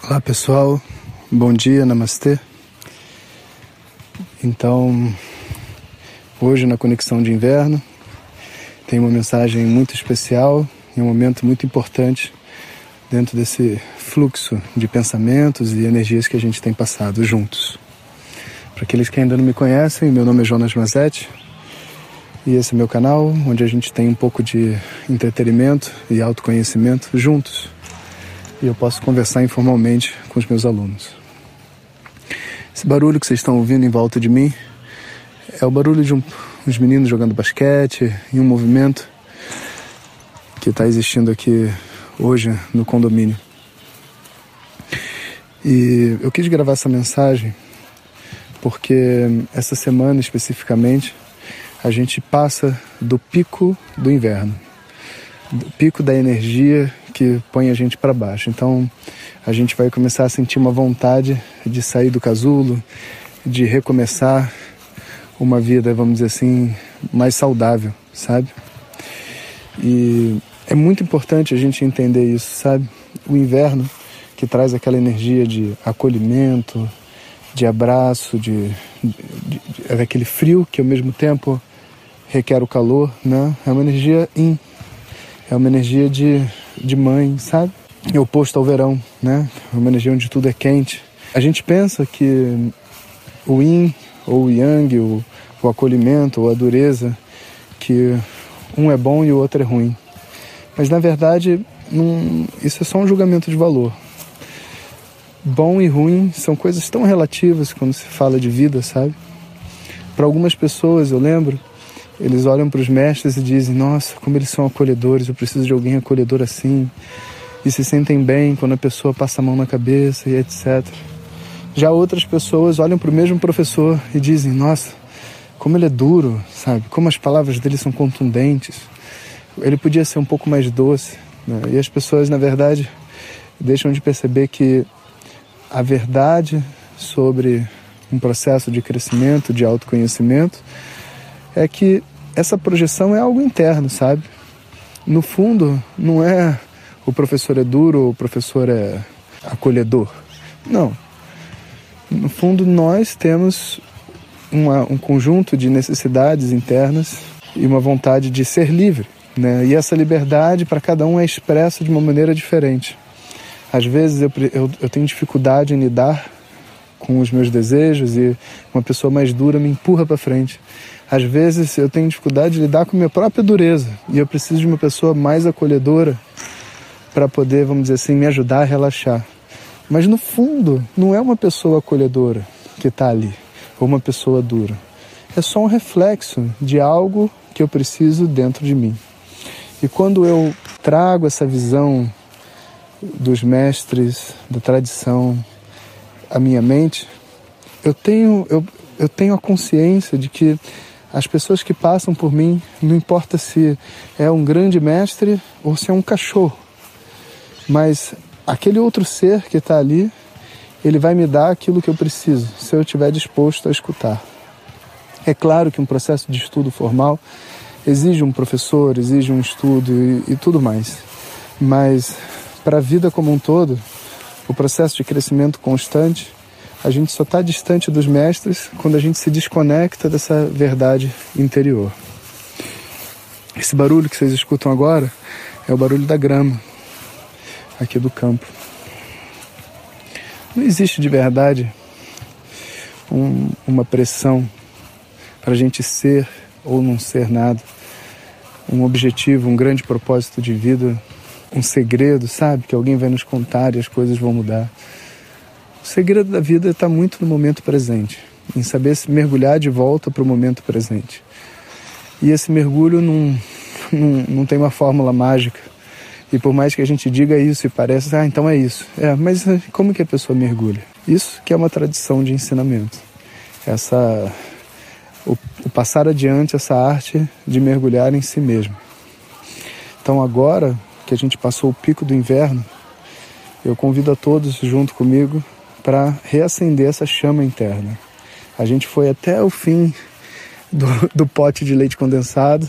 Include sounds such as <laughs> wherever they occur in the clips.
Olá pessoal, bom dia, namastê. Então, hoje na Conexão de Inverno, tem uma mensagem muito especial e um momento muito importante dentro desse fluxo de pensamentos e energias que a gente tem passado juntos. Para aqueles que ainda não me conhecem, meu nome é Jonas Mazetti e esse é meu canal onde a gente tem um pouco de entretenimento e autoconhecimento juntos e eu posso conversar informalmente com os meus alunos. Esse barulho que vocês estão ouvindo em volta de mim é o barulho de um, uns meninos jogando basquete em um movimento que está existindo aqui hoje no condomínio. E eu quis gravar essa mensagem porque essa semana especificamente a gente passa do pico do inverno, do pico da energia que põe a gente para baixo. Então a gente vai começar a sentir uma vontade de sair do casulo, de recomeçar uma vida, vamos dizer assim, mais saudável, sabe? E é muito importante a gente entender isso, sabe? O inverno que traz aquela energia de acolhimento, de abraço, de, de, de, é daquele frio que ao mesmo tempo requer o calor, né? É uma energia in, é uma energia de de mãe, sabe? É oposto ao verão, né? É uma energia onde tudo é quente. A gente pensa que o yin ou o yang, o, o acolhimento ou a dureza, que um é bom e o outro é ruim. Mas na verdade, não, isso é só um julgamento de valor. Bom e ruim são coisas tão relativas quando se fala de vida, sabe? Para algumas pessoas, eu lembro, eles olham para os mestres e dizem: Nossa, como eles são acolhedores, eu preciso de alguém acolhedor assim. E se sentem bem quando a pessoa passa a mão na cabeça e etc. Já outras pessoas olham para o mesmo professor e dizem: Nossa, como ele é duro, sabe? Como as palavras dele são contundentes. Ele podia ser um pouco mais doce. Né? E as pessoas, na verdade, deixam de perceber que a verdade sobre um processo de crescimento, de autoconhecimento, é que essa projeção é algo interno, sabe? No fundo, não é o professor é duro o professor é acolhedor. Não. No fundo, nós temos uma, um conjunto de necessidades internas e uma vontade de ser livre. Né? E essa liberdade para cada um é expressa de uma maneira diferente. Às vezes eu, eu, eu tenho dificuldade em lidar com os meus desejos e uma pessoa mais dura me empurra para frente. Às vezes eu tenho dificuldade de lidar com minha própria dureza e eu preciso de uma pessoa mais acolhedora para poder, vamos dizer assim, me ajudar a relaxar. Mas no fundo, não é uma pessoa acolhedora que está ali, ou uma pessoa dura. É só um reflexo de algo que eu preciso dentro de mim. E quando eu trago essa visão dos mestres, da tradição, à minha mente, eu tenho, eu, eu tenho a consciência de que as pessoas que passam por mim, não importa se é um grande mestre ou se é um cachorro, mas aquele outro ser que está ali, ele vai me dar aquilo que eu preciso, se eu estiver disposto a escutar. É claro que um processo de estudo formal exige um professor, exige um estudo e, e tudo mais, mas para a vida como um todo, o processo de crescimento constante a gente só está distante dos mestres quando a gente se desconecta dessa verdade interior. Esse barulho que vocês escutam agora é o barulho da grama aqui do campo. Não existe de verdade um, uma pressão para a gente ser ou não ser nada, um objetivo, um grande propósito de vida, um segredo, sabe? Que alguém vai nos contar e as coisas vão mudar. O segredo da vida está muito no momento presente, em saber se mergulhar de volta para o momento presente. E esse mergulho não, não, não tem uma fórmula mágica. E por mais que a gente diga isso e pareça, ah, então é isso. É, mas como que a pessoa mergulha? Isso que é uma tradição de ensinamento. Essa o, o passar adiante essa arte de mergulhar em si mesmo. Então agora que a gente passou o pico do inverno, eu convido a todos junto comigo para reacender essa chama interna. A gente foi até o fim do, do pote de leite condensado,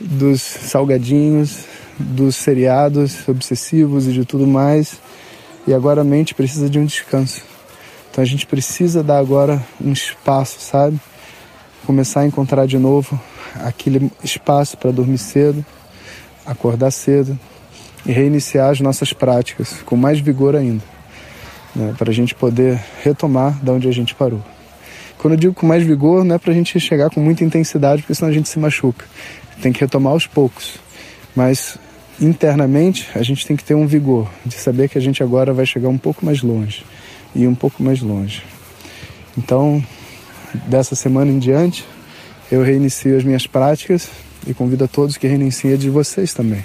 dos salgadinhos, dos seriados obsessivos e de tudo mais. e agora a mente precisa de um descanso. Então a gente precisa dar agora um espaço, sabe? Começar a encontrar de novo aquele espaço para dormir cedo, acordar cedo e reiniciar as nossas práticas com mais vigor ainda, né? para a gente poder retomar da onde a gente parou. Quando eu digo com mais vigor, não é para a gente chegar com muita intensidade, porque senão a gente se machuca. Tem que retomar aos poucos. Mas internamente a gente tem que ter um vigor de saber que a gente agora vai chegar um pouco mais longe e um pouco mais longe. Então, dessa semana em diante, eu reinicio as minhas práticas e convido a todos que reiniciem de vocês também.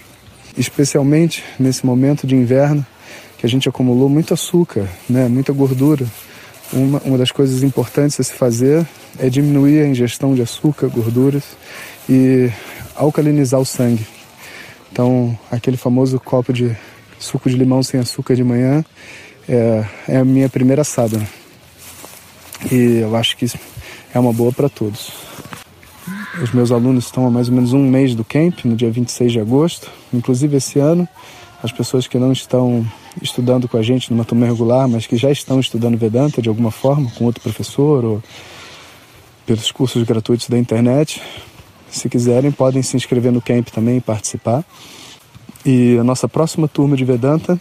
Especialmente nesse momento de inverno, que a gente acumulou muito açúcar, né, muita gordura. Uma, uma das coisas importantes a se fazer é diminuir a ingestão de açúcar, gorduras e alcalinizar o sangue. Então, aquele famoso copo de suco de limão sem açúcar de manhã é, é a minha primeira assada. E eu acho que é uma boa para todos. Os meus alunos estão há mais ou menos um mês do camp, no dia 26 de agosto. Inclusive esse ano, as pessoas que não estão estudando com a gente numa turma regular, mas que já estão estudando Vedanta de alguma forma, com outro professor ou pelos cursos gratuitos da internet, se quiserem, podem se inscrever no camp também e participar. E a nossa próxima turma de Vedanta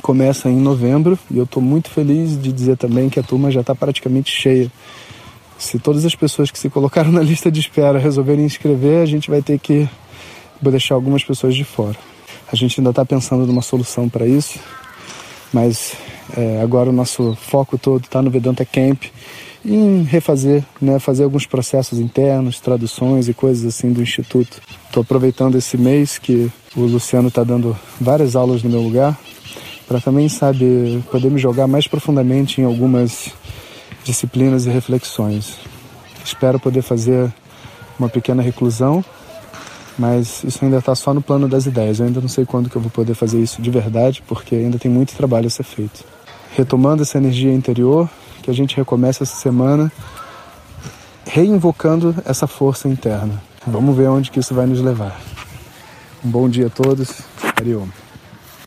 começa em novembro e eu estou muito feliz de dizer também que a turma já está praticamente cheia. Se todas as pessoas que se colocaram <laughs> na lista de espera resolverem inscrever, a gente vai ter que deixar algumas pessoas de fora. A gente ainda está pensando numa solução para isso, mas é, agora o nosso foco todo está no Vedanta Camp em refazer, né, fazer alguns processos internos, traduções e coisas assim do Instituto. Estou aproveitando esse mês que o Luciano está dando várias aulas no meu lugar para também, sabe, poder me jogar mais profundamente em algumas disciplinas e reflexões. Espero poder fazer uma pequena reclusão, mas isso ainda está só no plano das ideias. Eu ainda não sei quando que eu vou poder fazer isso de verdade, porque ainda tem muito trabalho a ser feito. Retomando essa energia interior, que a gente recomece essa semana reinvocando essa força interna. Vamos ver onde que isso vai nos levar. Um bom dia a todos. Ariom.